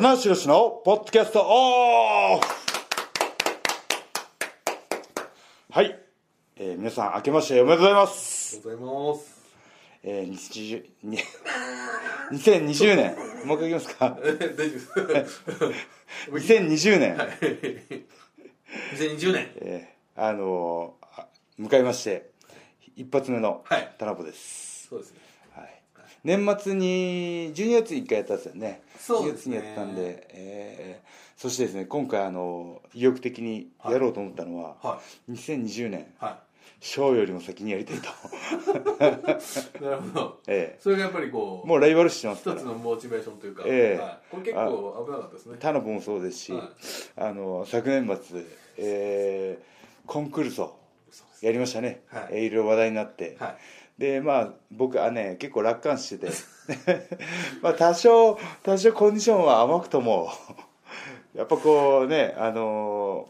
棚橋宏のポッドキャストオフはい、えー皆さん明けましておめでとうございます、ありがとうございます。えー、20に 2020年もう一回いきますか？え大丈夫です。2020年、はい。2020年。えーあのーあ迎えまして一発目のはい田辺です、そうですね。はい、年末に12月に1回やったんですよね。そうですね。12月にやったんで、えーそしてですね今回あの意欲的にやろうと思ったのは、は2020年。い。はショーよりも先にやりたいと、い。なるほど。えそれがやっぱりこえう、もうライバル視してますか一らつのモチベーションというか、ええ。はい、これ結構危なかったですね。タナポもそうですし、はい。あの昨年末、えーコンクルーソそうですやりましたね、はいろいろ話題になって、はい。でまあ僕はね結構楽観してて。まあ多少多少コンディションは甘くとも やっぱこうねあの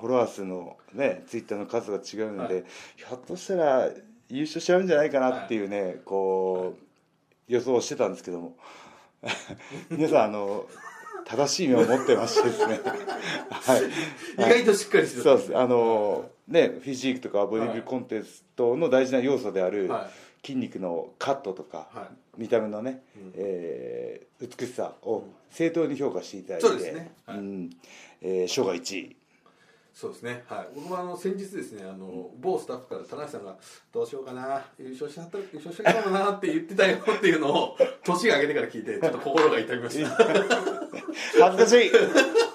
フォロワー数のねツイッターの数が違うので、はい。ひょっとしたら優勝しちゃうんじゃないかなっていうね、こう予想をしてたんですけども。皆さんあの正しい目を持ってましてですね。はい。意外としっかりしてた。そうです。あのねフィジークとかボディビルコンテストの大事な要素であるは筋肉のカットとか、は見た目のね、うん。えー美しさを正当に評価していただいて、そうですね。はい。うん。えー、賞が1位そうですね。はい。僕もあの先日ですね、あの某スタッフから田中さんがどうしようかな、優勝しちゃった優勝しちゃったかもなって言ってたよっていうのを 年が明けてから聞いてちょっと心が痛みました。恥ずかし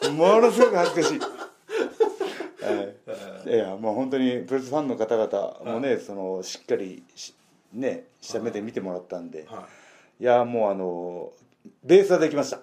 い。ものすごく恥ずかしい、はい、い。やもう本当にプロレスファンの方々もね、そのしっかりしね下目で見てもらったんで、はい。い。やもうあのベースはできました。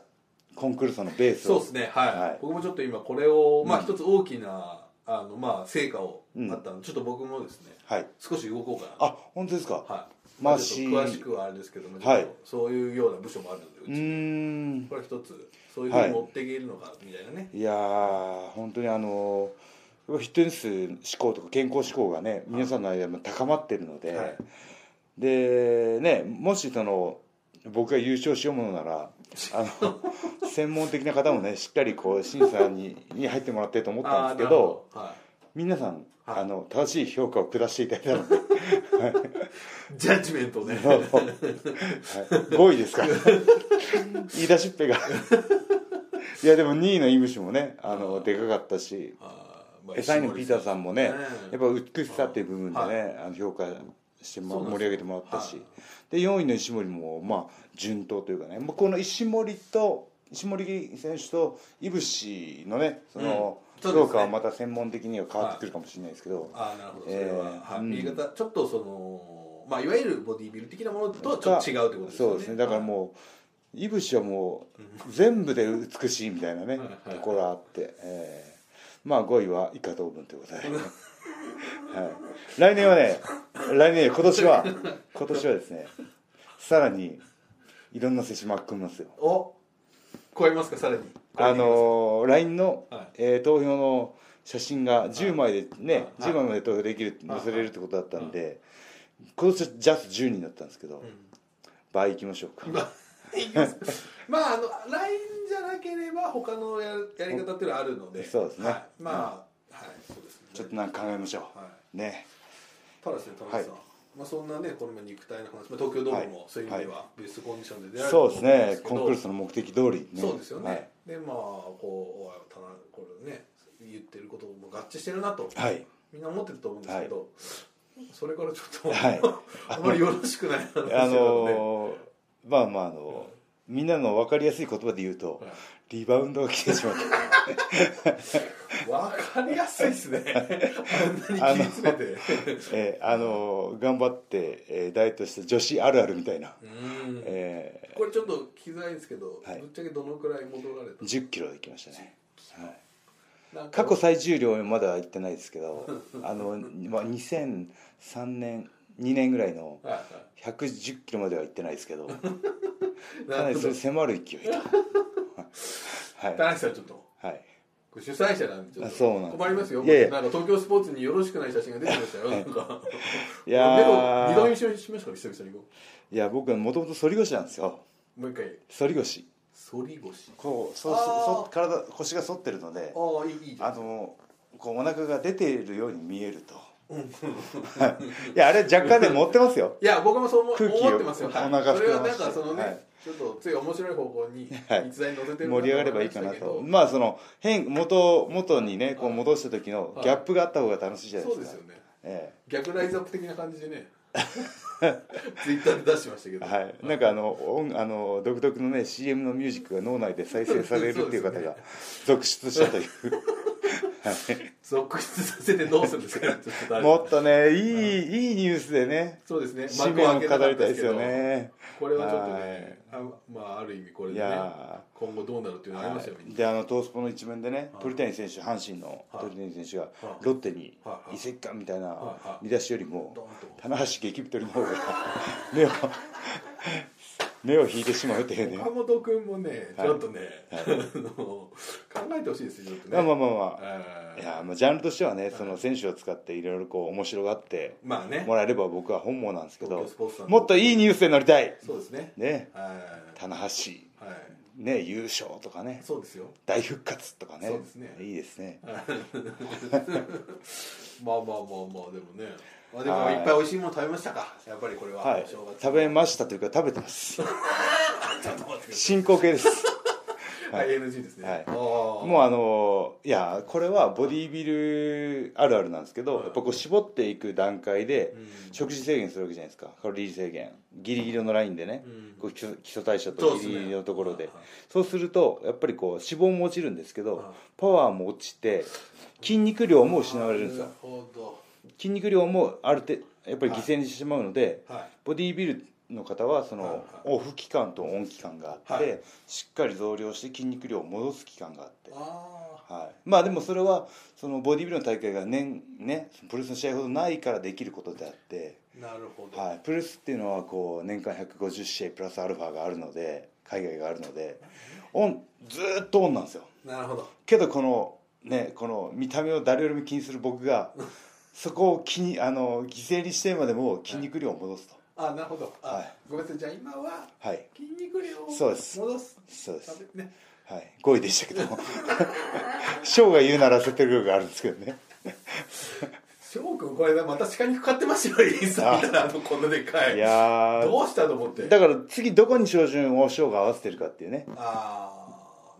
コンクルーソのベースを。そうですね、はい、はい。僕もちょっと今これを、まあ一つ大きなあのまあ成果をうん。あったので、ちょっと僕もですねはい。少し動こうかな。あ本当ですか、はい。まあちょっと詳しくはあれですけども、はい。そういうような部署もあるのでうち。ん。これ一つそういうふうに持っていけるのかみたいなね、いやー本当にあのフィットネス志向とか健康志向がね皆さんの間でも高まってるので、はい。でねもしその僕が優勝しようものならあの専門的な方もねしっかりこう審査にに入ってもらってると思ったんですけど皆さん、はい。あの正しい評価を下していただいたので、い、ジャッジメントをねはい、5位ですから。言い出しっぺが。いやでも2位のイムシもねあのでかかったしエサイのピーターさんもねね。やっぱ美しさっていう部分でね、はい。あの評価して、盛り上げてもらったし、はい。で4位の石森もまあ順当というかね、まあ、この石森と石森選手といぶしのねその評価はまた専門的には変わってくるかもしれないですけど、ああなるほど。それは、えーはい。うん。言い方ちょっとそのまあいわゆるボディービル的なものとはちょっと違うってことですよね。そうですね。だからもういぶしはもう全部で美しいみたいなねところがあって、えーまあ5位は以下同文ということで、はい、来年はね来年今年は。今年はですねさらにいろんな選手巻き込みますよ。お超えますかさらに。あのー LINE の、はい。えー投票の写真が10枚でね、はい。10枚まで投票できるはい。載せれるってことだったんで、今年はジャスト10人だったんですけど、倍いきましょうか、まあます。まああの LINE じゃなければ他のややり方っていうのはあるので。そうですね。はい、まあ、はい。そうですね。ちょっとなんか考えましょはうね。いただですね田中さん、はい。まあ、そんなねこの前肉体の話、まあ、東京ドームもそういう意味でははベストコンディションで出られるそうですねと思うんですけどコンクルールの目的通りね。そうですよね、はい、でまあこう田中これね言ってることも合致してるなと、はい。みんな思ってると思うんですけど、それからちょっと、はい。あまりよろしくない話で、あのーまあまああのみんなの分かりやすい言葉で言うと、はい。リバウンドが来てしまったわかりやすいですね。あんなに切り詰めて。えーあのー頑張って、えーダイエットした女子あるあるみたいな、うん。えこれちょっと聞きづらいんですけど、はい。ぶっちゃけどのくらい戻られた？ー、1 0キロできましたね、はい。過去最重量まだ行ってないですけど あの、まあ、2003年2年ぐらいのはいは110キロまでは行ってないですけど かいなりそれ迫る勢いとはい。田中さんちょっと主催者なんでちょっと困りますよ。なんか東京スポーツによろしくない写真が出てきましたよ。なんか。いや二度見しました久々に。こいや僕はもともと反り腰なんですよ。うもう一回。反り腰。反り腰。こうそうそ体腰が反ってるのでああいいあのこうお腹が出ているように見えるとうんいやあれ若干ね持ってますよ。いや僕もそう思空気を思ってますよ、はい、お腹それはなんかそのね、はい。ちょっとつい面白い方向にはい。逸材に乗せてる盛り上がればいいかなと。まあその変元元にねこう戻した時のギャップがあった方が楽しいじゃないですか。そうですよね。え逆ライズアップ的な感じでね ツイッターで出してましたけど、えはい。なんかあの音あの独特のね CM のミュージックが脳内で再生されるっていう方が続出したという続出させてどうするんですか もっとねいいい。いニュースでねそうですね。紙面を飾りたいですよね。これはちょっとねあまあある意味これいでねや今後どうなるっていうのありますよ、みんな。であのトースポの一面でねはい。鳥谷選手阪神のはい。鳥谷選手がい。ロッテにはい。移籍かみたいな見出しよりも棚橋激太りの方が。目を目を引いてしまうというね。岡本君もねはい。ちょっとね、あの考えてほしいですよね。まあまあまあまあ。いやまあジャンルとしてはねその選手を使っていろいろこう面白がってまあね。もらえれば僕は本望なんですけどもっといいニュースで乗りたい。そうですね。ね。はい。棚橋。はい。ね優勝とかね。そうですよ。大復活とかね。そうですね。いいですね。まあまあまあまあでもねまあでもはいいっぱい美味しいもの食べましたか？やっぱりこれは、はい。食べましたというか食べてます。進行形です。はい。NG ですね。はい。もうあのいやこれはボディービルあるあるなんですけど、はい。やっぱこう絞っていく段階でうん。食事制限するわけじゃないですか。カロリー制限。ギリギリのラインでね、うん。こう基礎基礎代謝とギリギリのところで。はいそうするとやっぱりこう脂肪も落ちるんですけど、はい。パワーも落ちて筋肉量も失われるんですよ。なるほど筋肉量もある程度やっぱり犠牲にしてしまうので、はい。ボディービルの方はそはいはい。のオフ期間とオン期間があって、はい。しっかり増量して筋肉量を戻す期間があって、あはい、まあでもそれはそのボディビルの大会が年ねプロレスの試合ほどないからできることであって、あなるほど、はい、プロレスっていうのはこう年間150試合プラスアルファがあるので海外があるのでオンずーっとオンなんですよ。なるほど。けどこのねこの見た目を誰よりも気にする僕がそこを気にあの犠牲にしてまでも筋肉量を戻すと。あなるほど。あ、はい。ごめんなさい。じゃあ今ははい。筋肉量をそうです。戻す。そうですね。はい。5位でしたけども。翔が言うなら説得力があるんですけどね。翔くんこれまた鹿にかかってますよインスタ見たらあのこんなでかい。いやー。どうしたと思って？だから次どこに照準を翔が合わせてるかっていうね。あ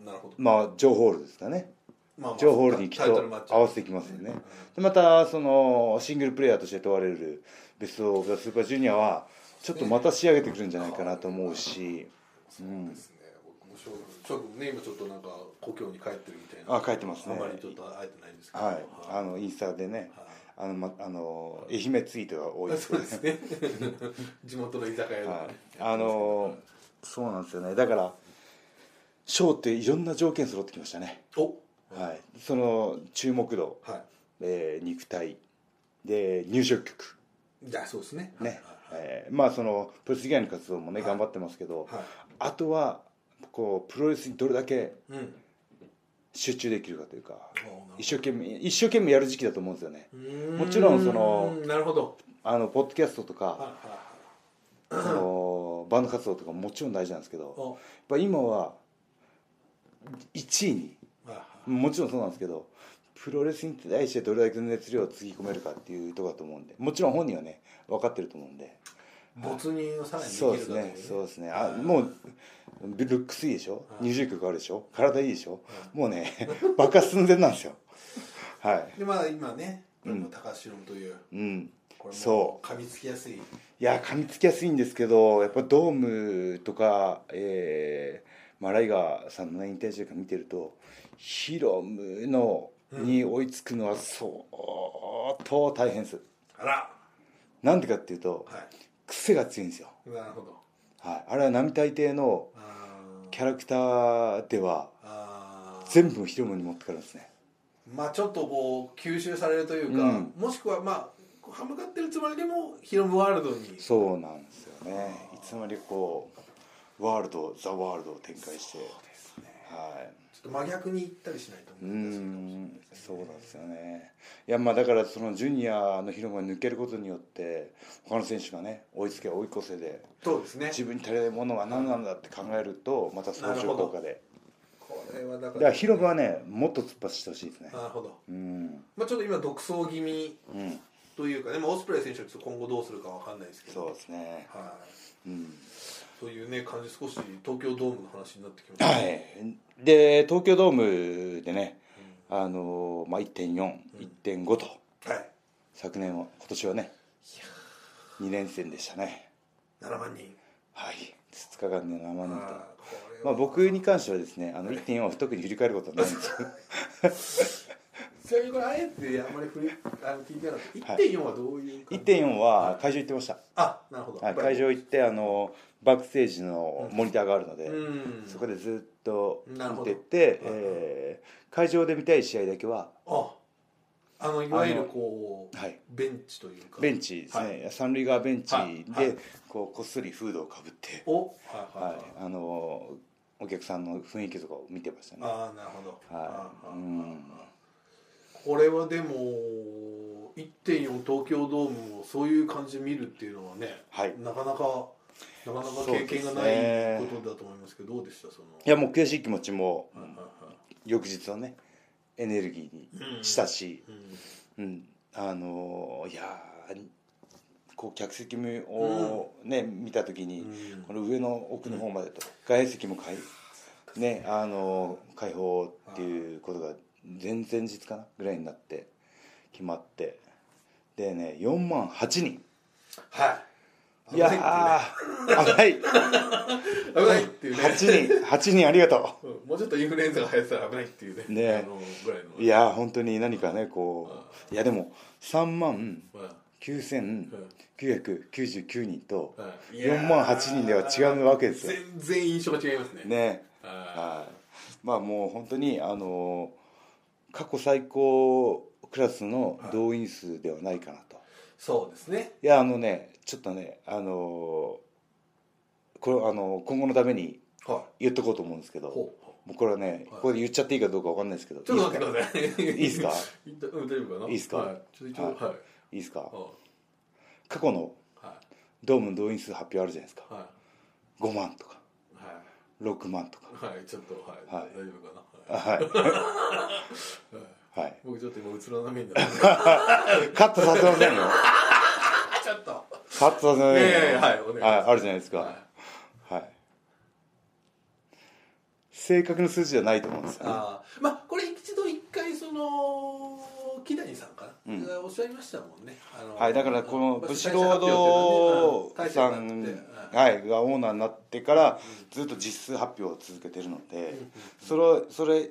あなるほど。まあジョーホールですかねまあまあジョーホールにきっと合わせていきますよね。でまたそのシングルプレーヤーとして問われるベスト・オブ・ザ・スーパージュニアはちょっとまた仕上げてくるんじゃないかなと思うし、うん。ですね。僕も翔くん翔くんね今ちょっとなんか故郷に帰ってるみたいな。あ帰ってますね。あまりちょっと会えてないんですけど。はい。あのインスタでね。はい。あの、ま、あの愛媛ツイートが多いですそうですね。地元の居酒屋はい、あのそうなんですよね。だからショーっていろんな条件揃ってきましたね、おはい、その注目度、はい。えー肉体。で入場曲。じゃあそうですね。ね、はい。えーまあそのプロレス以外の活動もね、はい。頑張ってますけど、はい。あとはこうプロレスにどれだけうん。集中できるかというかおなるほど。一生懸命一生懸命やる時期だと思うんですよね。もちろんそのなるほど。あのポッドキャストとか、そのバンド活動とかももちろん大事なんですけど今は1位にもちろんそうなんですけどプロレスに対してどれだけの熱量をつぎ込めるかっていうところだと思うんでもちろん本人はね分かってると思うんで。没入をさらにできそうですねそうですね。あはいもうルックスいいでしょ？はい。入場曲あるでしょ？体いいでしょ？もうね 爆発寸前なんですよ。はい。でまあ今ねうん。高橋といううん。これもそう。噛みつきやすい。いや噛みつきやすいんですけどやっぱドームとか、えー、マライガーさんの、ね、引退試合見てるとヒロムのに追いつくのは相当大変です。あら。なんでかっていうとは癖が強いんですよ、いなるほど。はい、あれは並大抵のキャラクターでは全部ヒロムに持ってかるんですね。まあちょっとこう吸収されるというか、うん。もしくはまあ歯向かってるつもりでもヒロムワールドに。そうなんですよね。いつまでこうワールドザ・ワールドを展開して、はいちょっと真逆に行ったりしないとう難しいかもしれないん。ですそうなんですよね。いやまあだからそのジュニアの広場に抜けることによって他の選手がね追いつけ追い越せでそうですね。自分に足りないものは何なんだって考えるとまた相乗効果で。これはだからだから広場はねもっと突っ走ってほしいですね。なるほど、うん。まあ、ちょっと今独走気味うん。というかね、まあ、オスプレイ選手は今後どうするかわかんないですけど。そうですね。はい。うんというね感じ少し東京ドームの話になってきました、はい。で東京ドームでねあのまあ1.41.5と。はい。昨年は今年はね2連戦でしたね。7万人。はい。2日間で7万人と。まあ、僕に関してはですねあの1.4は特に振り返ることはないんですけど ちなみにこれあえてあんまり振りあの聞いてなかった。はい。1.4はどういう感じ？1.4は会場行ってました、あなるほど、はい、会場行ってあのバックステージのモニターがあるので、うん。そこでずっとなるほど。見てて、えー会場で見たい試合だけはああのいわゆるこう、はい。ベンチというか。ベンチですね、はい。三塁側ベンチはいはでいこうこっそりフードをかぶって、おはいはい、ははいい、あのお客さんの雰囲気とかを見てましたね。ああなるほど。はい。あー。うんこれはでも1.4東京ドームをそういう感じで見るっていうのはね、はい。なかなかなかなか経験がないことだと思いますけどどうでした？その。いやもう悔しい気持ちもはいはいはい翌日のねエネルギーにしたし、うんうん、あのーいやーこう客席をね、見た時に、うん。この上の奥の方までと、外壁も開,、ねあのー開放前々日かなぐらいになって決まって。でね4万8人。はい。いやー危ない危ない。っていうね。8人。8人ありがとう。ん。もうちょっとインフルエンザが流行ってたら危ないっていうね。ね。あのぐらいの。ういやー本当に何かねこうい。やでも3万は9999人とい。はい4万8人では違うわけですよ。全然印象が違いますね。ね。ははい。まあもう本当にあの過去最高クラスの動員数ではないかなと。いそうですね。いやあのねちょっとねあのこれあの今後のためには言っとこうと思うんですけどいほう。もうこれはねここで言っちゃっていいかどうかわかんないですけどちょっと待ってください。いいですか？いったうん大丈夫か？ないいですか？はい。ちょっと一応ははい。いいですか？は過去のいはい。ドームの動員数発表あるじゃないですか。は5万とか。いはい。6万とか。はい、ちょっと、はい、はい。大丈夫かな。ははい。い、はい。僕ちょっと今うつろな目になって。カットさせませんよ。ちょっと。カットさせませんよ。いやいやいやはいお願いします。ああるじゃないですか。ははい。正確な数字じゃないと思うんですよね。ああ、まあ、これ一回その。木谷さんかな、うんがおっしゃいましたもんね。はい、だからこのまあブシロード大さん、は。い、がオーナーになってからずっと実数発表を続けてるので、それそれ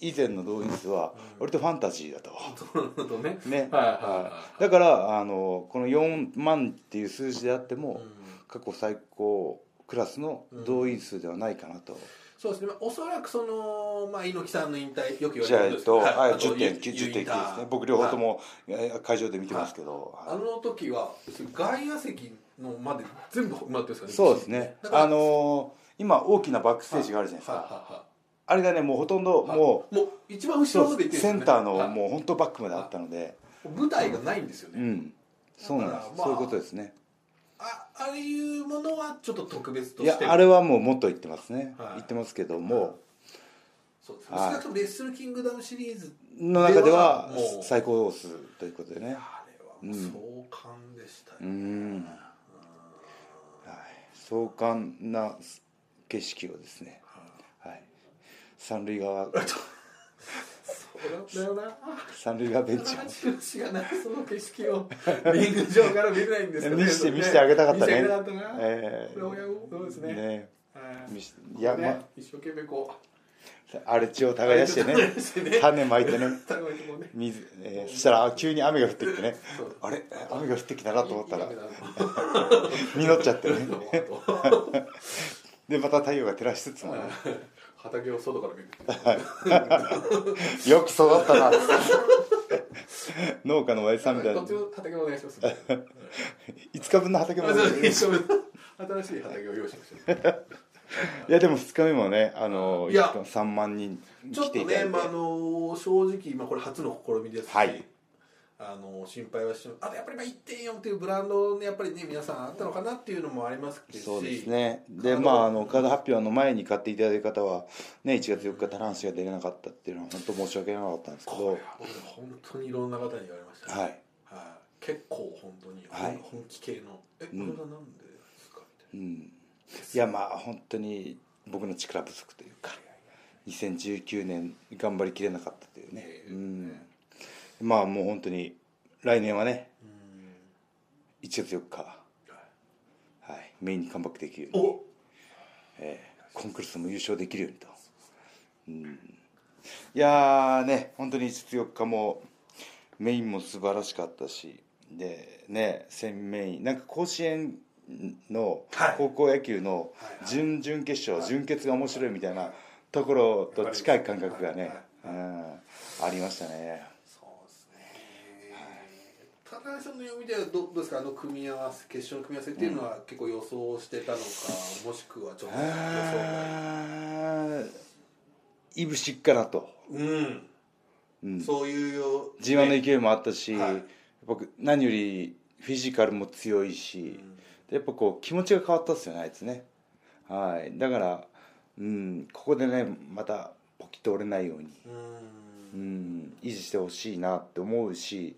以前の動員数は割とファンタジーだと。ね。ね。はいはいは、はい。だからあのこの4万っていう数字であっても、過去最高クラスの動員数ではないかなと、そうですね、まあおそらくその、まあ、猪木さんの引退、よく言われるんです。けど、えっと、はい、あと10.9ユ10.9ですね。僕両方とも、えー会場で見てますけど、あの時は外野席のまで全部埋まってるんですかねそうですね。あのー今大きなバックステージがあるじゃないですか、はいはいはい。あれがねもうほとんどはい。もう、もう一番後ろまで行ってるんですセンターのはいもう本当バックまであったので、舞台がないんですよね、うん。そうなんです、まあそういうことですねあああいうものはちょっと特別といして。やあれはもうもっと言ってますね、はい。言ってますけども、そうです。はい。少なくともレッスルキングダムシリーズの中ではではもう最高数ということでね。あれはもう壮観でしたようね、ん、はい、壮観な景色をですね、はい、三塁側三塁側ベンチその景色をリング上から見れないんです見して見してあげたかったね。えこれ親子そうですね。ね。はい見しいや、ねま一生懸命こ荒れ地を耕してね。荒れ地を耕してね。種まいてね。水、えーそしたらあ急に雨が降ってきてね。あれ？雨が降ってきたなと思ったら。実っちゃってね。とでまた太陽が照らしつつもね。畑を外から見るよく育ったな。農家のおやじさんみたいな。畑お願いします。5日分の畑も。新しい畑を用意しましたいやでも2日目もねあのいや。3万人ちょっ来ていただいて、とね、まあ、あの正直、まあ、これ初の試みですし、はいあの心配はしてあとやっぱりまあ1.4っていうブランドねやっぱりね皆さんあったのかなっていうのもありますけどそうですね。でまああのカード発表の前に買っていただいた方はね1月4日棚橋が出れなかったっていうのは本当申し訳なかったんですけど。これ本当にいろんな方に言われましたね、はい。はい。結構本当に、はい。本気系の「えこれはなんでですか?」みたいな。うん。いやまあ本当に僕の力不足というか2019年頑張りきれなかったというね。ええ。うんまあもう本当に来年はね1月4日はい。メインにカムバックできるように。おえーコンクルールも優勝できるようにと、うん、いやーね本当に実4日もメインも素晴らしかったしでね戦メインなんか甲子園のはい。高校野球のはいはい。準々決勝、準決が面白いみたいなところと近い感覚がね、はい。うん、ありましたね、高橋さんの読みではどどうですか？あの組み合わせ決勝の組み合わせっていうのは結構予想してたのか、もしくはちょっと予想いぶしっかなと、うん、うん、そういうよ G1 のね勢いもあったし、はい。僕何よりフィジカルも強いし、やっぱこう気持ちが変わったっすよねあいつね。はい。だからうんここでねまたポキッと折れないように、うん。うん、維持してほしいなって思うし、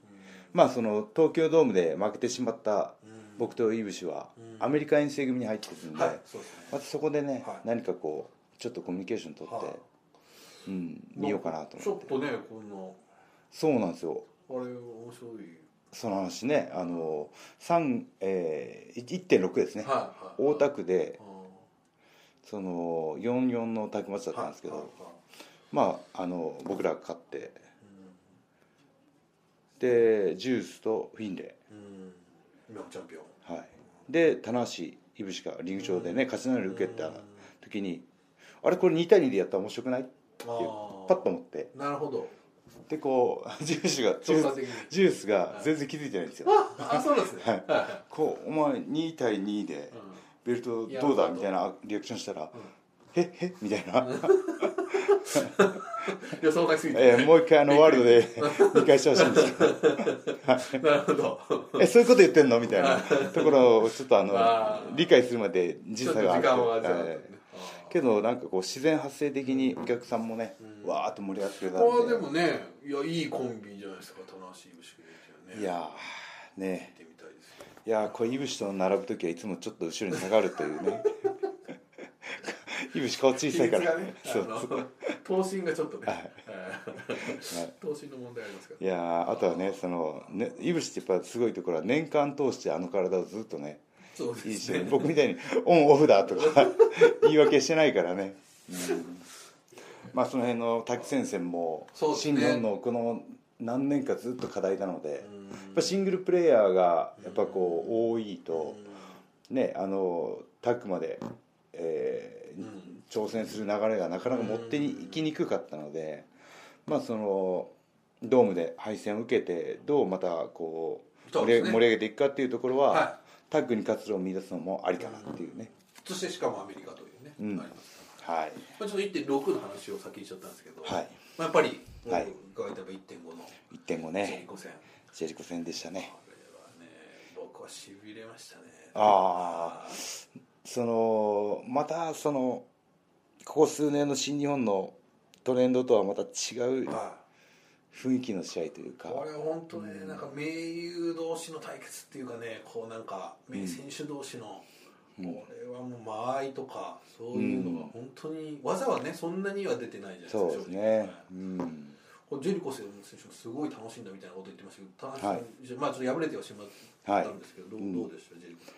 まあその東京ドームで負けてしまった僕とイブシはうん。アメリカ遠征組に入ってるんで、またそこでね、はい。何かこうちょっとコミュニケーション取って、はい。うん、見ようかなとちょっ思ってとねこんそうなんですよ。なあれ面白い。その話ねあの3、えー、1.6ですね、はい大田区であその44のタクマチだーったんですけど、まああの僕らが勝ってでジュースとフィンレ。うん。うん今のチャンピオン。イ、はい、で棚橋いぶしがリング上でね勝ち名乗り受けた時にあれこれ2対2でやったら面白くない？ってパッと思って。なるほど。でこう ジュースがジュースが全然気づいてないんですよ。ああそうなんですね。はい。はいはこうお前2対2でベルトどうだ？みたいなリアクションしたら「へっへっ」みたいな 予想外すぎて、えーもう一回あのワールドで見返してほしいんですけど。なるほど。えそういうこと言ってんのみたいなところをちょっとあの理解するまで時差があって間はじゃあ、えー。けどなんかこう自然発生的にお客さんもね、わーっと盛り上がってくれたんこれでもねいやいいコンビじゃないですか棚橋いぶし君ね。いやーね。いやーこれいぶしと並ぶ時はいつもちょっと後ろに下がるというねいぶし顔小さいから、ね頭身がちょっとね、はい。はい頭身の問題ありますから。いやーあとはねそのねいぶしってやっぱすごいところは年間通してあの体をずっとねそうでいいしすね僕みたいにオンオフだとか 言い訳してないからね、うん。まあその辺の滝先生も新日本のこの何年かずっと課題なので、やっうんぱシングルプレイヤーがやっぱこう多いと、ねあのタッグまで、えーうん挑戦する流れがなかなか持っていきにくかったので、まあそのドームで敗戦を受けてどうまたこう盛り,、上げていくかっていうところは、はタッグに活路を見出すのもありかなっていうね、そしてしかもアメリカというね、うん。あります。からはい。まあ、ちょっと1.6の話を先にしちゃったんですけど、はい。まあ、やっぱり僕がはいたら1.5の1.5ジェリねコ戦。ジェリコ戦でしたね。これはね僕はしびれましたね。ああそのまたそのここ数年の新日本のトレンドとはまた違うは雰囲気の試合というか。いこれは本当ね、なんか名優同士の対決っていうかねこうなんか名選手同士の、うん。これはもう間合いとかそういうのが本当に、技はねそんなには出てないじゃないですかそうですね。うん。これジェリコ選手もすごい楽しんだみたいなこと言ってましたけどはい。まあちょっと敗れてはしまったんですけど、どううんどうでしたジェリコさん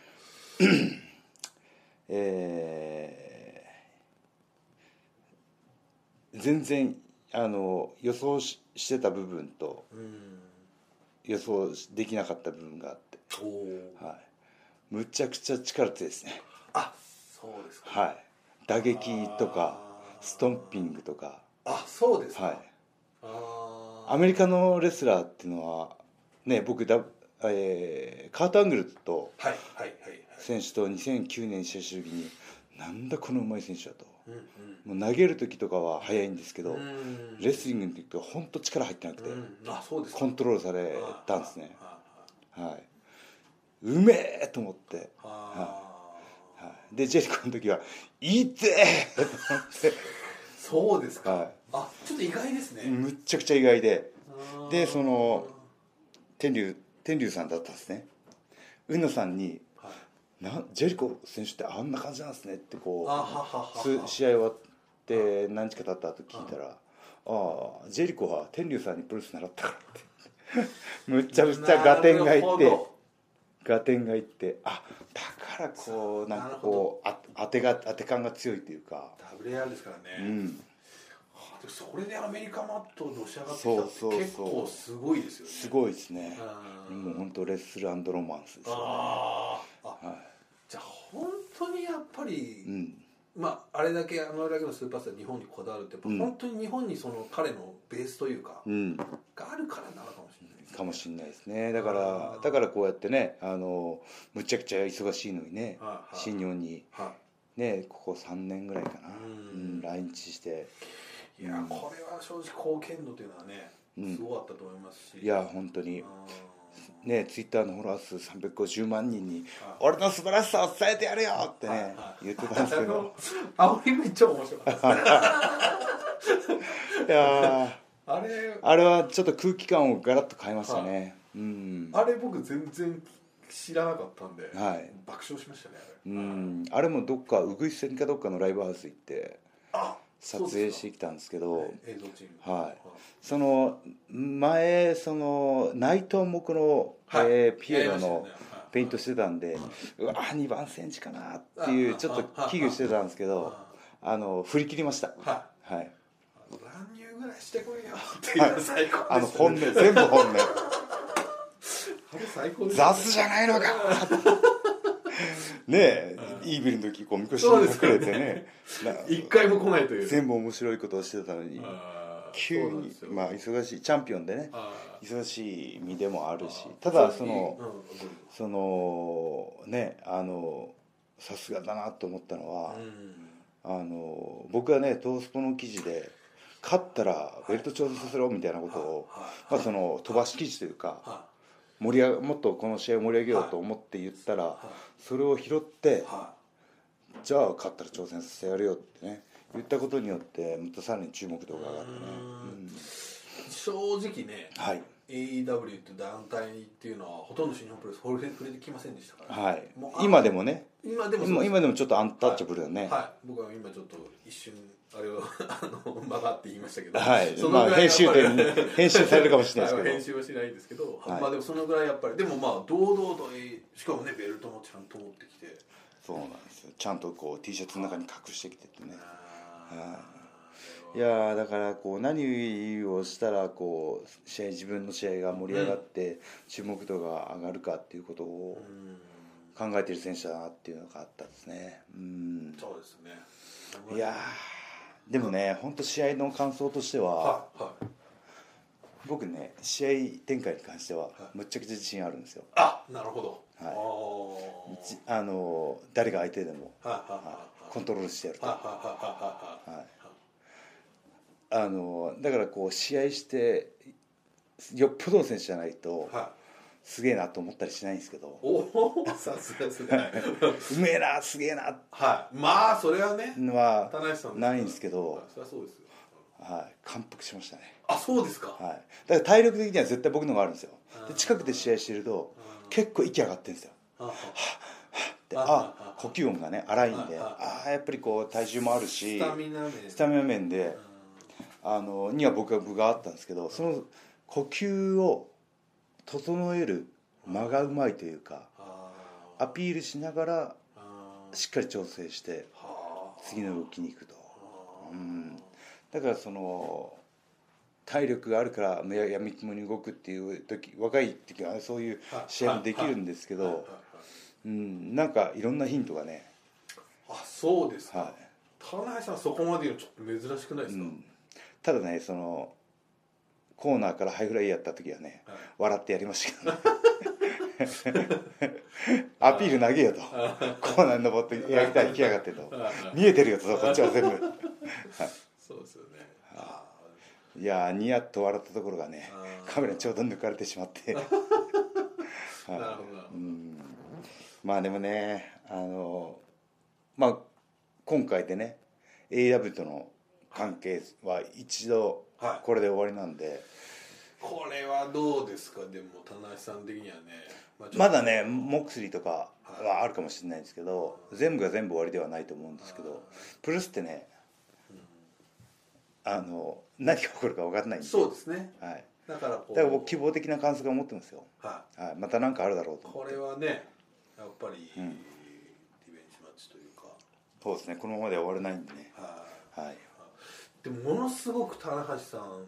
えー全然あの予想ししてた部分とうん。予想できなかった部分があって、はい、むちゃくちゃ力強いですね。あそうですか。はい。打撃とかストンピングとか。あそうですか、はい。アメリカのレスラーっていうのはね僕だ、えーカート・アングルとはいはいはいはい。選手と2009年に試合した時になんだこのうまい選手だと。うんもう投げる時とかは速いんですけど、うん。うんレスリングの時は本当力入ってなくて、うん。あそうですか。コントロールされたんですね。はい。うめえと思って、ああはい、でジェリコの時は「いってえ!」と思って。そうですか、はあちょっと意外ですね、むっちゃくちゃ意外で。でその天竜天竜さんだったんですね。宇野さんにはい。なジェリコ選手ってあんな感じなんですね。ってこあはははうす試合終わって何日か経った後聞いたら「ああジェリコは天竜さんにプロレス習ったから」って。むっちゃくちゃ合点がいって合点がいってあだからこうなんかこうあ当てが当て感が強いというか。WAR ですからね、うんそれでアメリカマットをのし上がってきたって結構すごいですよね。すごいですね。もう本当レッスルロマンスですよね。あー。あはじゃあ本当にやっぱり、いうん。まああれだけあのだけのスーパースター日本にこだわるってやっぱうん。本当に日本にその彼のベースというか、うん。があるからなのかもしれないですかもしれないですね。だかあらー。だからこうやってねあのむちゃくちゃ忙しいのにねはいはい。新日本にはい。ねここ3年ぐらいかな。ううんん来日していや、うんこれは正直貢献度というのはね、うん。すごかったと思いますし。いや本当に。うんねツイッターのフォロワー数350万人にはい「俺の素晴らしさを伝えてやるよ!」ってねはいはい。言ってたんですけど。ありめっちゃ面白 いやー。あれあれはちょっと空気感をガラッと変えましたね。うん。あれ僕全然知らなかったんで、はい。爆笑しましたねあうれ、んあれもどっかウグイス線かどっかのライブハウス行って。あ撮影してきたんですけどはい。その前その内藤木の、はい。えーピエロのペイントしてたんで、うわ2番センチかなっていあうちょっと危惧してたんですけどあ。あの振り切りました。ははい。乱入ぐらいしてこいよっていうの最高ね、あの本音全部本音。あれ最高です、ね、雑じゃないのか。ねえイービルの時こうみこしに隠れてねな一回も来ないという。全部面白いことをしてたのに急にまあ忙しいチャンピオンでねあ忙しい身でもあるしー。ただそのうんそのねあのさすがだなと思ったのは、うん。あの僕はねトースポの記事で勝ったらベルト挑戦させろみたいなことを、はいまあ、その飛ばし記事というかは盛り上がもっとこの試合を盛り上げようと思って言ったら、い。はそれを拾ってい。はじゃあ勝ったら挑戦させてやるよってね言ったことによってまたさらに注目度が上がってね、うん。正直ねはい。AEW って団体っていうのはほとんど新日本プロレス触れ触れてきませんでしたから、はい。今でもね。今でも今でもちょっとアンタッチャブルだね、はい、僕は今ちょっと一瞬あれを あの間があって言いましたけど、はい。そのまあ編集点に 編集されるかもしれないですけど。はい編集はしないですけど、はい。まあでもそのぐらいやっぱり。でもまあ堂々とえーしかもねベルトもちゃんと持ってきて。そうなんですよ。ちゃんとこう T シャツの中に隠してきてってね。あい。やーだからこう何をしたらこう試合自分の試合が盛り上がって注目度が上がるかっていうことを考えている選手だなっていうのがあったんですね。うん。そうですね。いやーでもね本当試合の感想としてははいはい。僕ね試合展開に関してはむっちゃくちゃ自信あるんですよ。あなるほど。はい。あの誰が相手でもはいコントロールしてやると。はい。あのだからこう試合してよっぽどの選手じゃないとはいすげえなと思ったりしないんですけど。おおさすがですね うめえなすげえな。はい。まあそれはねのはないんですけはいど、そりゃそうですよ。はい、感服しましたね、あそうですか。はい、だから体力的には絶対僕の方があるんですよ。で近くで試合してると結構息上がってるんですよ。あであああ呼吸音がね荒いんであああやっぱりこう体重もあるしスタミナ面。スタミナ面であのには僕は分があったんですけどその呼吸を整える間がうまいというかあアピールしながらあしっかり調整してはあ。次の動きに行くと、あ。うん、だからその体力があるからややみくもに動くっていう時若い時はそういう試合もできるんですけどうん。なんかいろんなヒントがね、あそうですか。は田中さんそこまで言うのちょっと珍しくないですか？うん、ただねそのコーナーからハイフライやった時はねはい。笑ってやりましたけどね。アピール投げよと。コーナーに登ってやりたい来やがってと。見えてるよとこっちは全部。そうですよね。あいやーニヤッと笑ったところがねカメラにちょうど抜かれてしまって。うん。まあでもねあのまあ今回でね AW との関係は一度はい。これで終わりなんで、これはどうですか？でも田中さん的にはね、まあちょっと。まだねモックスリーとかはあるかもしれないんですけど全部が全部終わりではないと思うんですけどプルスってねあの何が起こるか分かんないんで。そうですね。はい、だからこう。だから僕希望的な観測を持ってますよ、ははい、また何かあるだろうとい、これはねやっぱり、うん。リベンジマッチというか、そうですね。このままで終われないんでね。はい。はいでもものすごく棚橋さん、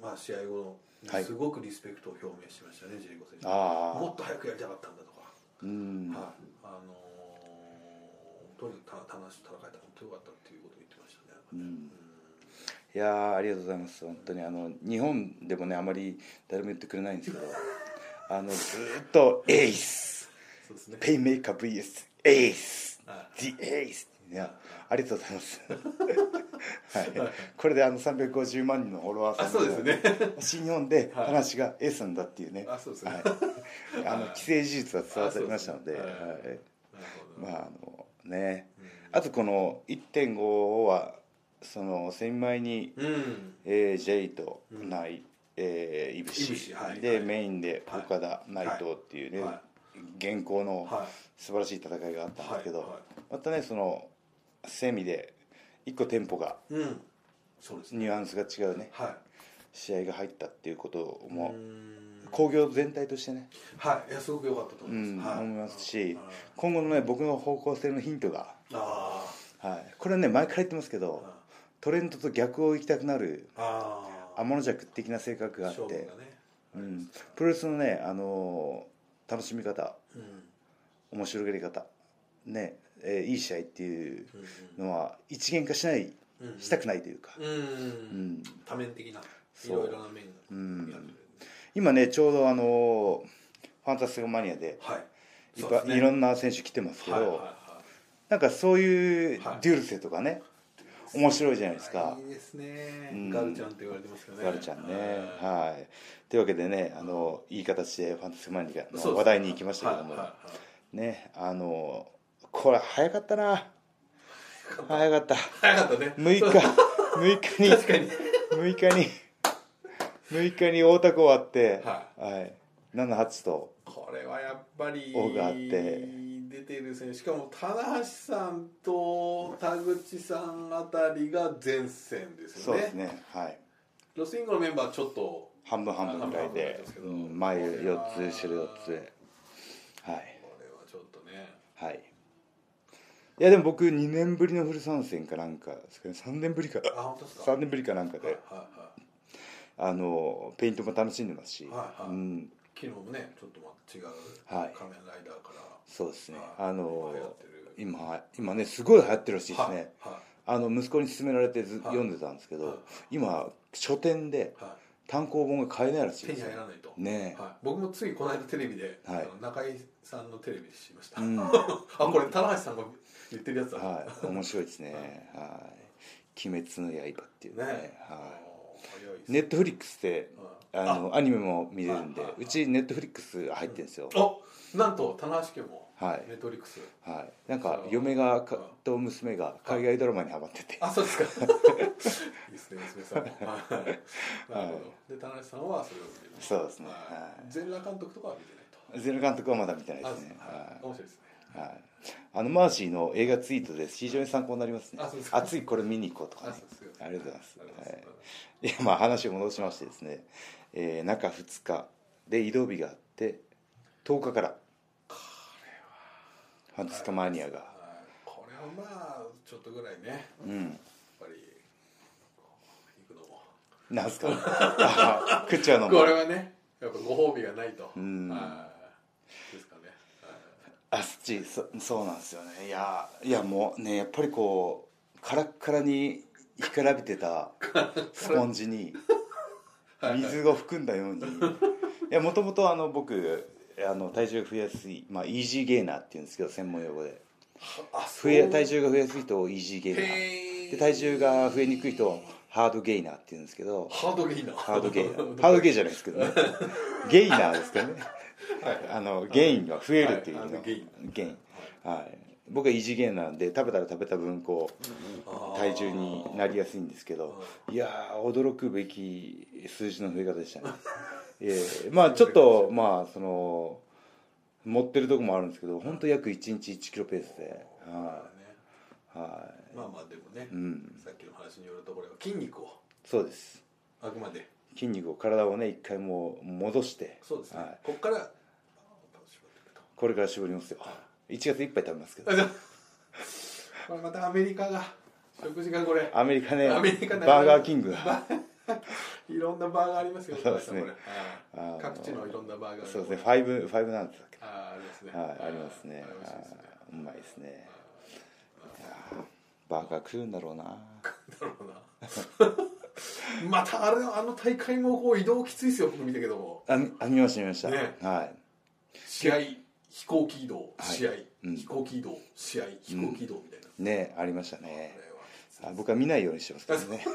まあ、試合後はい。すごくリスペクトを表明しましたね、ジェリコ選手。もっと早くやりたかったんだとか、うん。はい。あのー、とにかく棚橋戦えたら本当よかったっていうことを言ってましたね、うん。いやーありがとうございます。本当にあの日本でもねあまり誰も言ってくれないんですけど あのずーっと「エース。ね。ペイメーカー VS エース。は The Ace」いやありがとうございます。はい。これであの350万人のフォロワーさんあそうですね。新日本で はい。話がエースなんだっていうね。あそうですね。はい。あの既成事実は伝わってましたのではい。まああのね。うん。あとこの1.5はそのセミ前にうん。えー、ジェイとうん。えー、イブシ。イブシはい。で、はい。メインではい。岡田、内藤っていうね、は現行のはい。素晴らしい戦いがあったんですけど、またねそのセミで一個テンポがうん。そうですね。ニュアンスが違うね。は試合が入ったっていうこといもうん。興行全体としてね、はい。いやすごく良かったと思いうんます、はい、思いますしはい。今後のね僕の方向性のヒントが、あはい、これね前から言ってますけーどトレンドと逆を行きたくなる天の弱的な性格があってね。うん、プロレスのね、あのー楽しみ方うん。面白がり方ね、えーいい試合っていううんのは一元化しない、うんしたくないというか、うん、うん多面的ないろいろな面がうん。今ねちょうどあのーファンタスティカマニアではい。いっぱい,、いろんな選手来てますけど、はなんかそういうはいデュルセとかね、面白いじゃないですか。いいですね、うん。ガルちゃんって言われてますよね。ガルちゃんね。はい。はい。というわけでねあのいい形でファンタスティカマニアの話題に行きましたけども、ねあのこれ早かったな。早かった。早かったね。6日。6日に。確かに。6日に。6日に大田区終わって、ははい、78と。これはやっぱり王があって。出てる選手。しかも棚橋さんと田口さんあたりが前線ですよね。そうですね。はい。ロスインゴのメンバーはちょっと半分半分ぐらいで前4つ後ろ4つ。はい。これはちょっとね。はいいやでも僕2年ぶりのフル参戦かなんかですかね。3年ぶりか。あ本当ですか？3年ぶりかなんかはいはいではあのペイントも楽しんでますし、はいはい。うん、い昨日もねちょっとまた違うはい。仮面ライダーから。そうですね。はい。あの今今ねすごい流行ってるらしいですね、はいあの息子に勧められて読んでたんですけど、はい。今書店では単行本が買えないらしい手にいですよ。入らないと。ねはい、僕もついこの間テレビで、はい。中井さんのテレビで知りました、うん。あこれ棚橋さんが言ってるやつだ、はい。面白いですね。はい。鬼滅の刃っていうね。ね。は早いネットフリックスではい。あのアニメも見れるんでうちネットフリックス入ってるんですよ。あなんと棚橋家もはい。ネットフリックス、はい。なんか嫁がかと娘が海外ドラマにハマってて。あそうですか。いいですね娘さんも。はい。なるほど。で棚橋さんはそれを見てる。そうですね。全裸監督とかは見てないと。全裸監督はまだ見てないあですね。はい。は面白いですね。いはい。あのマーシーの映画ツイートで非常に参考になりますね。あそうですか。熱いこれ見に行こうとかね。ありがとうございます。はい。いやまあ話を戻しましてですね、えー中2日で移動日があって10日から。ファンタスカマニアが、はい。これはまあちょっとぐらいね。やっうんぱり行くのも。なんすか？あ食っちゃうのも。これはねやっぱご褒美がないと。うん。はい。ですあそっちそそうなんですよね。いやいやもうねやっぱりこうカラッカラに干からびてたスポンジに水を含んだように。いやもともとあの僕あの体重が増えやすい、まあ、イージーゲイナーっていうんですけど専門用語で。あ増え体重が増えやすい人をイージーゲイナー。で体重が増えにくい人をハードゲイナーっていうんですけど。ハードゲイナー。ハードゲイナー。ハードゲイじゃないですけどね。ゲイナーですからね。はいあのゲインが増えるっていうの。はいゲインゲインはい。僕はイージーゲイナーなんで食べたら食べた分こう体重になりやすいんですけどいやー驚くべき数字の増え方でしたね。ええまあちょっとまあその持ってるとこもあるんですけど本当約1日1キロペースで。はね。い。はまあまあでもね、いうん。さっきの話によるとこれは筋肉をそうです。あくまで。筋肉を体をね一回もう戻して。そうですね、はい。ここからこれから絞りますよ。1月いっぱい食べますけど。これまたアメリカが食事がこれ。アメリカね。アメリカね。バーガーキングが いろんなバーガーありますよそうですね。あ各地のいろんなバーガーが。そうですね。ファイブガイズなんですかあーありますね。はいありますね。うまいですね。バーガー食うんだろうな。だろうな。またあれあの大会もこう移動きついですよ僕見たけども。あ見ました見ました、ね。はい。試合飛行機移動はい。試合、うん。飛行機移動試合。飛行機移動みたいな、ねありましたね。あ僕は見ないようにしてますけどね。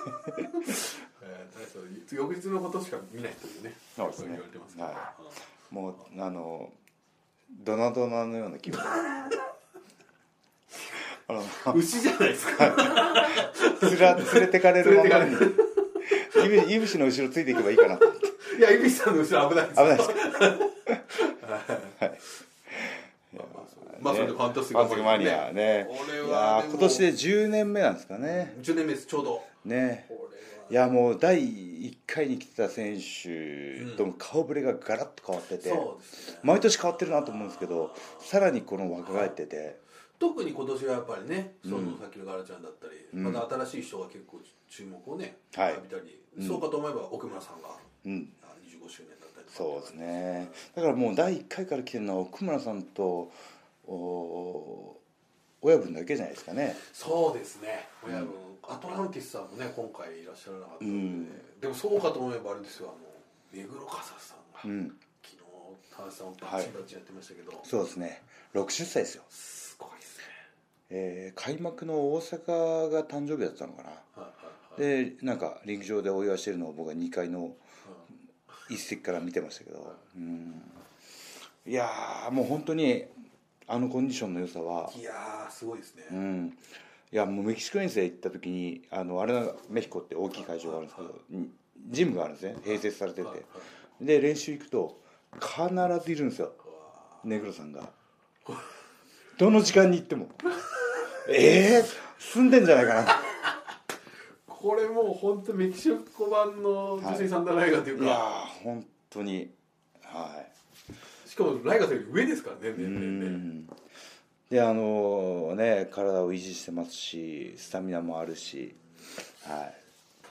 翌日のことしか見ないというね。そうですね。言われてますはもうあのドナドナのような気分。牛じゃないですか。つら連れてかれるままに。いぶいぶしの後ろついていけばいいかなといや井口さんの後ろ危ないです危ないですまあそれでファンタスティックマニアね。これいは今年で10年目なんですかね。10年目ですちょうど。ね。いやもう第1回に来てた選手とも顔ぶれがガラッと変わってて、そうですね。毎年変わってるなと思うんですけどさらにこの若返ってて。特に今年はやっぱりねそのうん。さっきのガラちゃんだったり、うん。また新しい人が結構注目をねはい。浴びたり、うん。そうかと思えば奥村さんがうん。あ25周年だったりとか。そうですね。だからもう第1回から来てるのは奥村さんとお親分だけじゃないですかね。そうですね。親分、アトランティスさんもね今回いらっしゃらなかったので、うん。でもそうかと思えばあれですよあの目黒笠さんが、うん。昨日田中さんをバチバチやってましたけど、そうですね。60歳ですよ、すごいですね。えー開幕の大阪が誕生日だったのかな。はいはいはい。でなんかリンク上でお祝いしてるのを僕は2階の一席から見てましたけど。うん。いやーもう本当にあのコンディションの良さは。いやーすごいですね、うん。いやもうメキシコ遠征行った時にあのあれなメヒコって大きい会場があるんですけどうんジムがあるんですね。併設されてて。はいはい。で練習行くと必ずいるんですよ。目黒さんが。どの時間に行っても。え えー、住んでんじゃないかな。これもう本当メキシコ版の女子サンダーライガーというか、いやー本当に。はい。しかもライガーさんより上ですからねう年齢であのね体を維持してますしスタミナもあるしはい。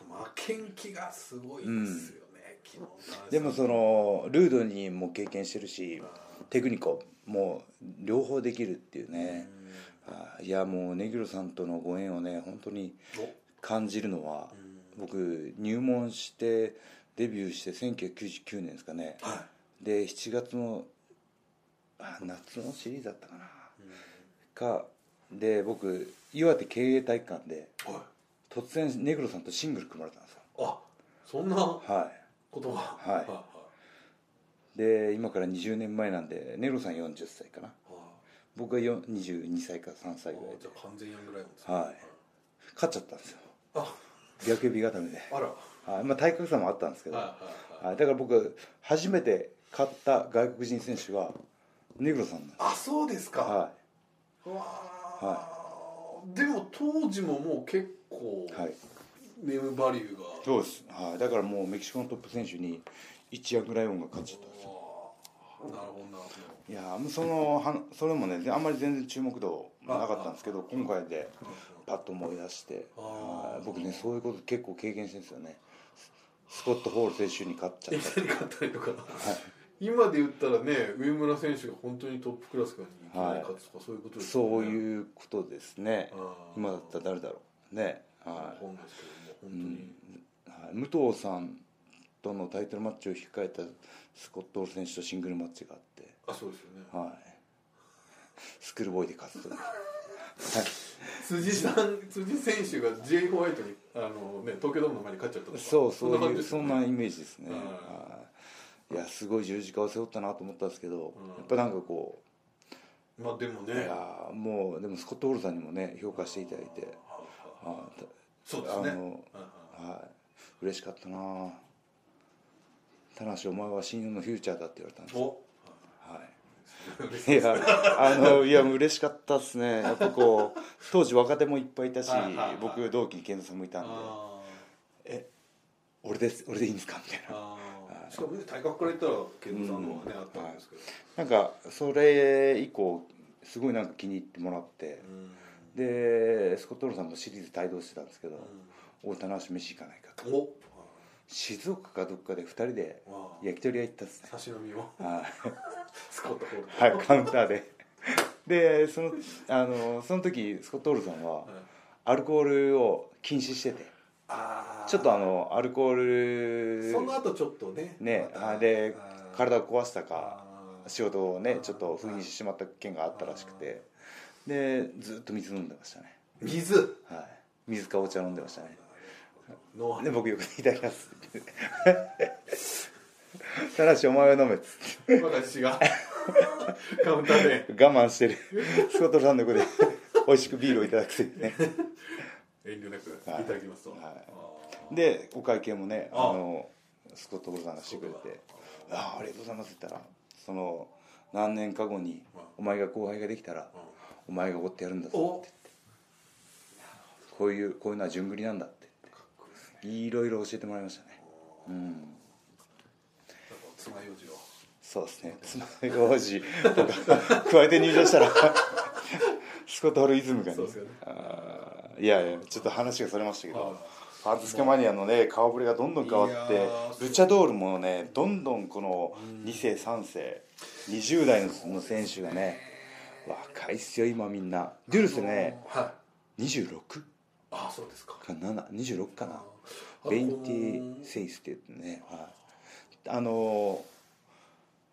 負けん気がすごいですよね、昨日の話でもそのルードにも経験してるしテクニコも両方できるっていうね。はい。いやもう根黒さんとのご縁をね本当に感じるのは僕入門してデビューして1999年ですかね。はで7月のあ夏のシリーズだったかな。かで僕岩手経営体育館でい、はい、突然根黒さんとシングル組まれたんですよ。あそんなこはとが。はい。はいで今から20年前なんで根黒さん40歳かな。は僕がよ22歳か3歳いぐらいで。じゃあ完全ヤングライオンですね。はい。勝っちゃったんですよ。あ。逆指固めで、あら。はい。まあ、体格差もあったんですけど、はいはいはい。はい、だから僕初めて勝った外国人選手が根黒さんあそうですか、はうわーでも当時ももう結構い、はい、ネームバリューが。そうです、はい、だからもうメキシコのトップ選手に1ヤングライオンが勝っちゃったんですよ。なるほどな。るほいやそのはそれもねあんまり全然注目度なかったんですけど今回でパッと思い出して僕ねそういうこと結構経験してるんですよね。スコット・ホール選手に勝っちゃどった に勝ったりとか、今で言ったらね上村選手が本当にトップクラスからい。きなり勝つとかそういうことですよね。そういうことですね。今だったら誰だろう。ね。は本ですけどもい、う本ん。はい、武藤さんとのタイトルマッチを控えたスコット・ホール選手とシングルマッチがあって。あそうですよね。はい。スクールボーイで勝つと。い。う辻さん辻選手が J ホワイトにあの、ね、東京ドームの前に勝っちゃったとか。そうそうそんなイメージですね、はい。はい、いやすごい十字架を背負ったなと思ったんですけど、ん。やっぱなんかこまあでもう、いねやーもうでもスコット・オールさんにもね評価していただいてあーそうですね。あのはい。嬉しかったな。田無お前は親友のフューチャーだって言われたんですはい。いやあのいや嬉しかったですね。やっぱこう当時若手もいっぱいいたし僕同期に健三さんもいたんで。あえ俺です俺でいいんですか？みたいな。しかもね体格から言ったら健三さんの方がね、あったんですけど、なんかそれ以降すごいなんか気に入ってもらって。うん。でスコット・ロールさんとシリーズ帯同してたんですけど「お棚橋飯行かないか」と。お。静岡かどっかで2人で焼き鳥屋行ったっすね。差し飲みをはい。スコットホール。はいカウンターで。でそのあのその時スコット・オールさんははい。アルコールを禁止してて。あーちょっとあのアルコールその後ちょっとねねまで体を壊したか仕事をねちょっと封印してしまった件があったらしくて。でずっと水飲んでましたね。水？はい。水かお茶飲んでましたね。ので僕よく「いただきます」って言って「ただしお前は飲め」っつって。私が？カウンターで。我慢してる。スコットランド横で。美味しくビールをいただくというね。遠慮なくいはい。ただきますと、はい。あーでお会計もねあ。あのスコット・ボルさんがしてくれて「あ。あありがとうございます」って言ったらその何年か後にうん。お前が後輩ができたらお前がおごってやるんだぞおって言って。こういうこういうのは順繰りなんだってかっこいろいろ教えてもらいましたね。うん。を。そうですね。つまようじとか 加えて入場したら スコット・ホルイズムがね。ね。あー。いやいやちょっと話がそれましたけどはいファンタスケマニアのね顔ぶれがどんどん変わってルチャドールもねどんどんこの2世3世20代の選手がね若いっすよ今みんな。デュルスねはい。26ああそうですか。か726かな。あベインティ・セイスって言ってね、はい、あのー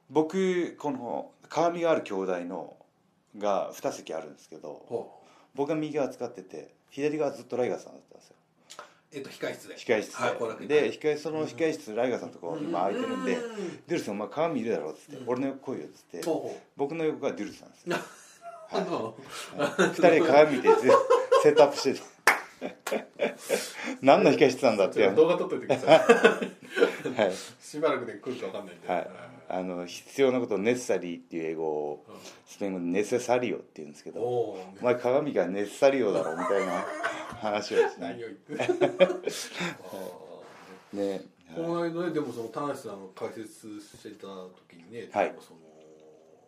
僕この鏡がある兄弟のが2席あるんですけど僕が右側使ってて左側ずっとライガーさんだったんですよえっと控室で。控室はいで。で控室その控室ライガーさんのとこ今空いてるんでうん「デュルスお前鏡見るだろ」っつって「俺の横来いよ」っつって僕の横がデュルスなんですよ。あの2人で鏡見て セットアップしてて。何の控室なんだって。動画撮っといてください。はい。しばらくで来るかわかんないんで。はい、あの必要なことをネッサリーっていう英語をスペイン語でネセサリオって言うんですけどお前鏡がネッサリオだろみたいな 話をですねね。ー この間ねでもその田無さんの解説してた時にね、はい。その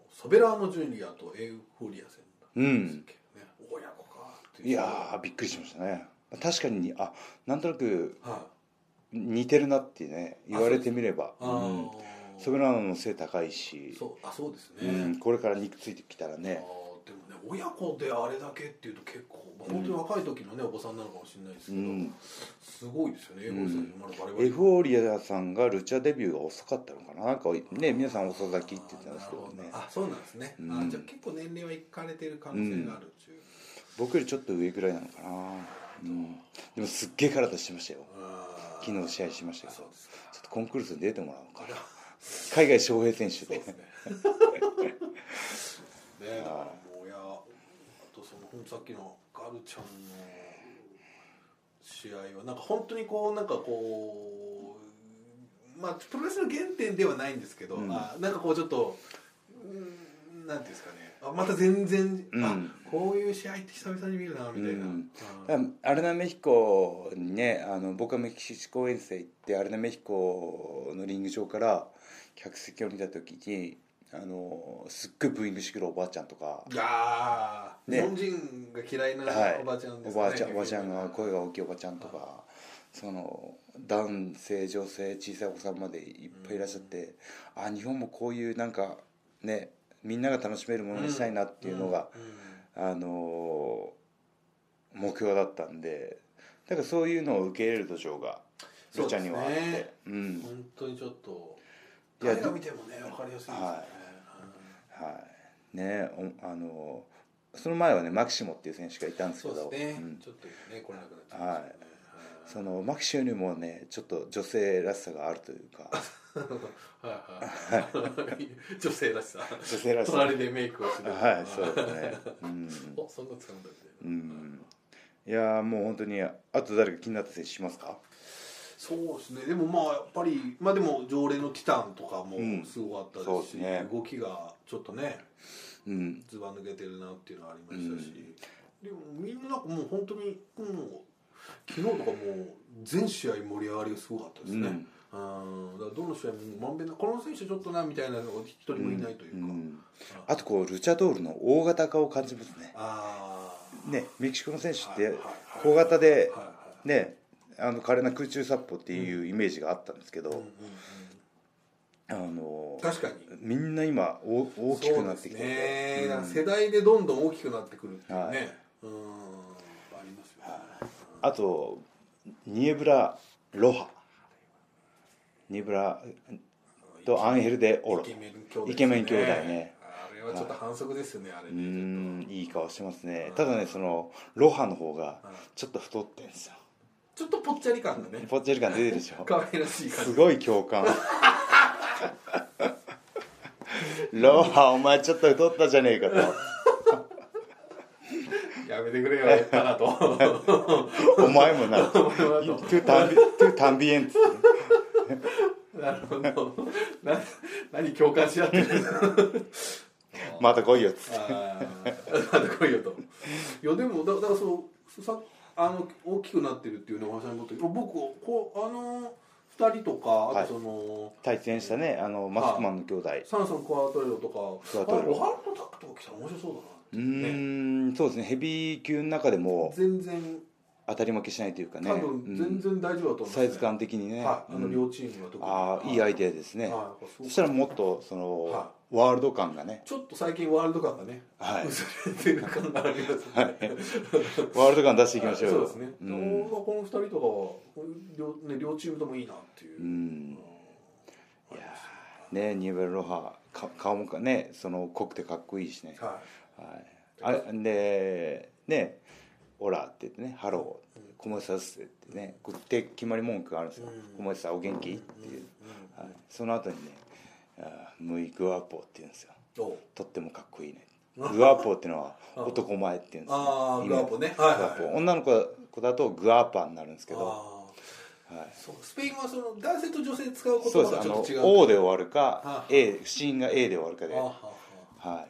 ソベラーノ・ジュニアとエウフォリア戦だったうんですけどね、親子かっていう。いやーびっくりしましたね。確かにあなんとなくは似てるなってね言われてみれば。うん。ーソベラーノの背高いし。そうあそうですうね、ん、これから肉ついてきたらあねーでもね親子であれだけっていうと結構、まあ、本当に若い時のねお子さんなのかもしれないですけど、うん。すごいですよねエウフォリアさんエフォーリアさんがルチャデビューが遅かったのかな？なんかね皆さん遅咲きって言ってたんですけどね。あそうなんですね、うん。あじゃあ結構年齢はいかれてる可能性があるっていう、僕よりちょっと上ぐらいなのかな、うん、でもすっげえ体してましたよ。昨日試合しましたけど。ちょっとコンクールスに出てもらおうか。な海外招聘選手で。ねねだからもうやあとそのさっきのガルちゃんの試合はなんか本当にこうなんかこうまあプロレスの原点ではないんですけど、うん。あなんかこうちょっとうんなんていうんですかねあまた全然、うん。あこういう試合って久々に見るなみたいな、うん。あアルナメヒコにねあの僕はメキシコ遠征行ってアルナメヒコのリング上から客席を見た時にあのすっごいブーイングしてくるおばあちゃんとか、いやー、ね。日本人が嫌いなはい、おばあちゃんですおばあちゃんおばあちゃんがは声が大きいおばちゃんとかその男性女性小さいお子さんまでいっぱいいらっしゃって、あ日本もこういうなんかねみんなが楽しめるものにしたいなっていうのが、あの目標だったんでだからそういうのを受け入れる土壌がルチャにはあってう、ん、本当にちょっと誰が見てもね分かりやすいですよね、ははい。ねおあのその前はねマキシモっていう選手がいたんですけどね、うん。ちょっとね来れなくなっちゃいましたね。そのマキシモにもねちょっと女性らしさがあるというかはいはいはい女性らしさ。女性らしさ。隣でメイクをする。はいそうですね。うん、おそんな使うんだみたいなうん、いやーもう本当にあと誰か気になった選手しますか？そうですね。でもまあやっぱりまあでも常連のティタンとかもうんすごかったでし、ですすね。動きがちょっとねうん。ずば抜けてるなっていうのはありましたし、でもみんななんかもう本当にもう昨日とかもう全試合盛り上がりがすごかったですね、うんうんだからどの試合もまんべんなこの選手ちょっとなみたいなのが一人もいないというか、うんあとこうルチャドールの大型化を感じますね。ああねメキシコの選手って小型でねあの華麗な空中殺法っていうイメージがあったんですけど、うんうんうん。あの確かに。みんな今お大きくなってきてそうですね。うん。世代でどんどん大きくなってくるっていうね、はい。うん。ありますよね、あとニエブラ・ロハニエブラとアンヘル・デ・オロイケメン兄弟イケメン兄弟ね。あれはちょっと反則ですよねあれうねんいい顔してますね。ただねそのロハの方がちょっと太ってんですよ。ちょっとぽっちゃり感がね。ぽっちゃり感出てるでしょ。可愛らしい感じ。すごい共感。ロハお前ちょっと太ったじゃねえかと。やめてくれよ言ったなと。お前もな。トゥタンビトゥタンビエンツ なるほど。な何共感し合ってる？また来いよ。っつってまた来いよと。いやでもだだからそうさあの大きくなってるっていうのをお話しにと。僕こうあの二人とかあとその、対戦したねあのマスクマンの兄弟。サンソンクワトレロとかクワトレオハルのタックとか来たら面白そうだなうーんそうですね。ヘビー級の中でも全然当たり負けしないというかね。多分全然大丈夫だと思います、サイズ感的にね、はい、あのうん。両チームが特に、ああい。いアイデアですね、はい。そしたらもっとその、はワールド感がね。ちょっと最近ワールド感がね、はい。薄れてる感がありますね、はい。ワールド感出していきましょうよ。そうですね、うん。この二人とかは両,、ね、両チームともいいなっていう、うん。いやーねニエブラ・ロハか顔もかねその濃くてかっこいいしね、ははい、あれでね「Hola」って言ってね「Hello」「Cómo estás」ってねこうって決まり文句があるんですよ。うん「Cómo estás お元気?」っていう、はい、その後にねあー「ムイグアポ」って言うんですよ。とってもかっこいいね。グアポっていうのはあ。男前っていうんですよ。あー意味グアポね。はいはいグアポ。女の子子だとグアパになるんですけど、あはい、スペインはその男性と女性使う言葉そうですあのがちょっと違う。O で終わるかあ A 子音が A で終わるかで、は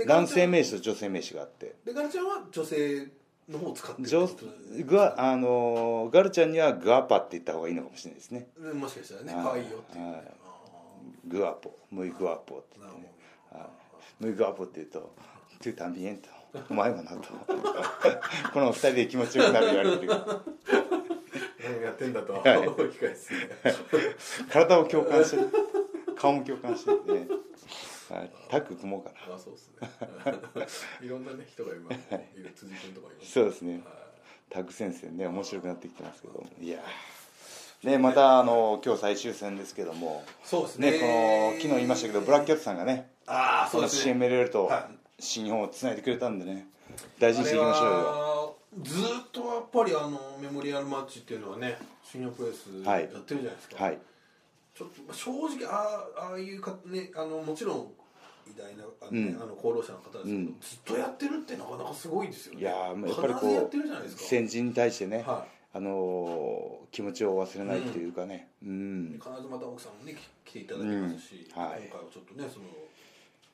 い、男性名詞詞と女性名詞があって。でガルちゃんは女性の方を使ってるってグアあのガルちゃんにはグアパって言った方がいいのかもしれないですね。でもしかしたらねはい。可愛いよっていグアポ。ムイグアポって言ってムイグアポって言うと「トゥタンビエント」お前もなと。この二人で気持ちよくなる言われてる。何やってんだと、は 体を共感してる。顔も共感しててね、はい、タッグ組もうかな。あそうですね。いろんなね人が今い。る辻君とかいます。そうですね。タッグ先生ね面白くなってきてますけど。い。や。ーねまたあの今日最終戦ですけども。そうですね。ねこの昨日言いましたけどブラックキャットさんがねああそうですね。CMLL とは新日本をつないでくれたんでね大事にしていきましょうよ。よずーっとやっぱりあのメモリアルマッチっていうのはね新日本プロレスやはいってるじゃないですか、はい。ちょっとまあ正直ああああいうかねあのもちろん偉大なあの、ねうん。あの功労者の方ですけど、うん。ずっとやってるってなかなかすごいですよね。いやーやっぱりこてるじゃないうですか。先人に対してね、はあのー気持ちを忘れないというかねうん、必ずまた奥さんもねき来ていただきますし、うん。はい。今回はちょっとねその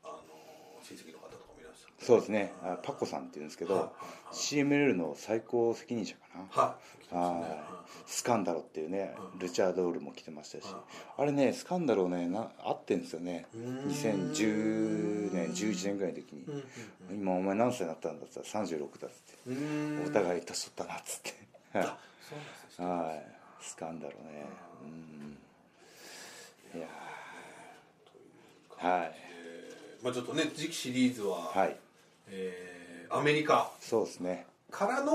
あの親戚の方とかもそうですね。あパッコさんっていうんですけど、はい。はいはい CMLL の最高責任者かな。はい。ね。はい。スカンダロっていうねうん。ルチャードールも来てましたしはいあれねスカンダロねな合ってんですよね。うーん。2010年11年ぐらいの時に。うんうん「今お前何歳になったんだ?」って言ったら36だっつってお互い年取ったなっつって。はい。スカンダロね。うん。いやー。はいえーまあちょっとね次期シリーズは、はい。えーアメリカ。そうですね。からの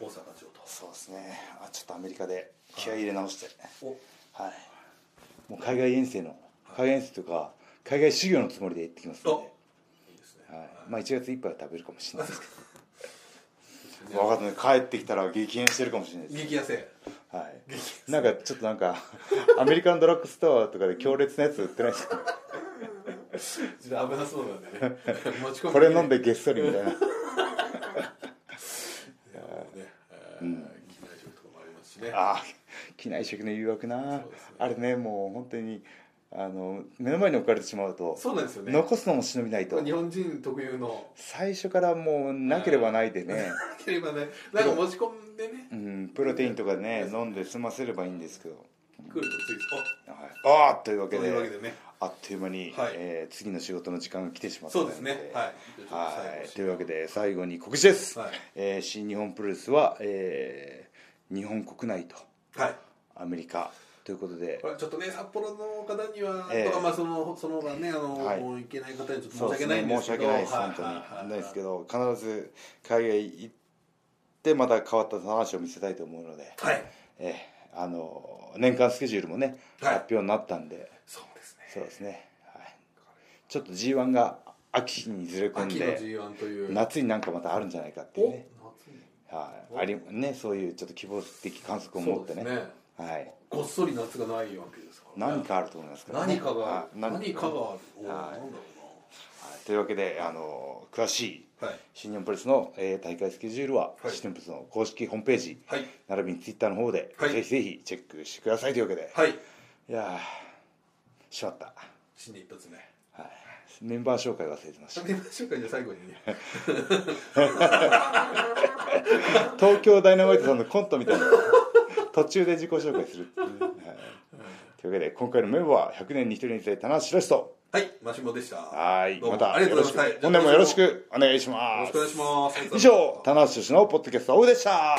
大阪城と。そうですね。あちょっとアメリカで気合い入れ直して。お。はい。もう海外遠征の海外遠征とか海外修行のつもりで行ってきますのあはい。まあ、1月いっぱいは食べるかもしれないですけねど分かんない。帰ってきたら激変してるかもしれないです、激痩せ。はい、なんかちょっとなんかアメリカンドラッグストアとかで強烈なやつ売ってないですか？危なそうなんでね。持ち込みこれ飲んでげっそりみたいな。機内食とかもありますしね。ああ機内食の誘惑な、ね。あれねもう本当にあの目の前に置かれてしまうとそうなんですよね。残すのも忍びないと。日本人特有の。最初からもうなければないでね、なければねなんか持ち込んでね。うん、プロテインとかね飲んで済ませればいいんですけど、来るとついはい、ああというわけで。いうわけでねあっという間に、はいえー次の仕事の時間が来てしまったそうのですね。はい。はい、というわけで最後に告知です、はい。えー新日本プロレスは、えー日本国内とはい。アメリカ。ということで。これちょっとね札幌の方には、ええとかまあそのそのがねあの、はい。もう行けない方にちょっと申し訳ないんですけど。申し訳ないです、は本当に、はい。はい。ないですけど必ず海外行ってまた変わった話を見せたいと思うので、はい。えーあの年間スケジュールもね、はい。発表になったんで。そうそうですね、はい、ちょっと g 1が秋にずれ込ん秋ので G1 という。夏になんかまたあるんじゃないかっていうね、はい、ありねそういうちょっと希望的観測を持ってね。ね。はい、ごっそり夏がないわけですから、ね、何かあると思いますから、ね、何かがはい。何何かがおはい。というわけであの詳しい。新日本プロレスの、えー大会スケジュールは、はい。新日本プロレスの公式ホームページ、はい。並びにツイッターの方で、はい。ぜひぜひチェックしてくださいというわけで、はい。い、やーしまった、新年一発目。はい、メンバー紹介忘れてました。メンバー紹介じゃあ最後にね。東京ダイナマイトさんのコントみたいな。途中で自己紹介するっていう。ね、はい、というわけで今回のメンバーは100年に1人にして棚橋宏と。はいマシモでした。はい。まどうもありがとうございます。本年もよろしよくお願いしろます。しくお願いします。以上棚橋宏のポッドキャストオフでした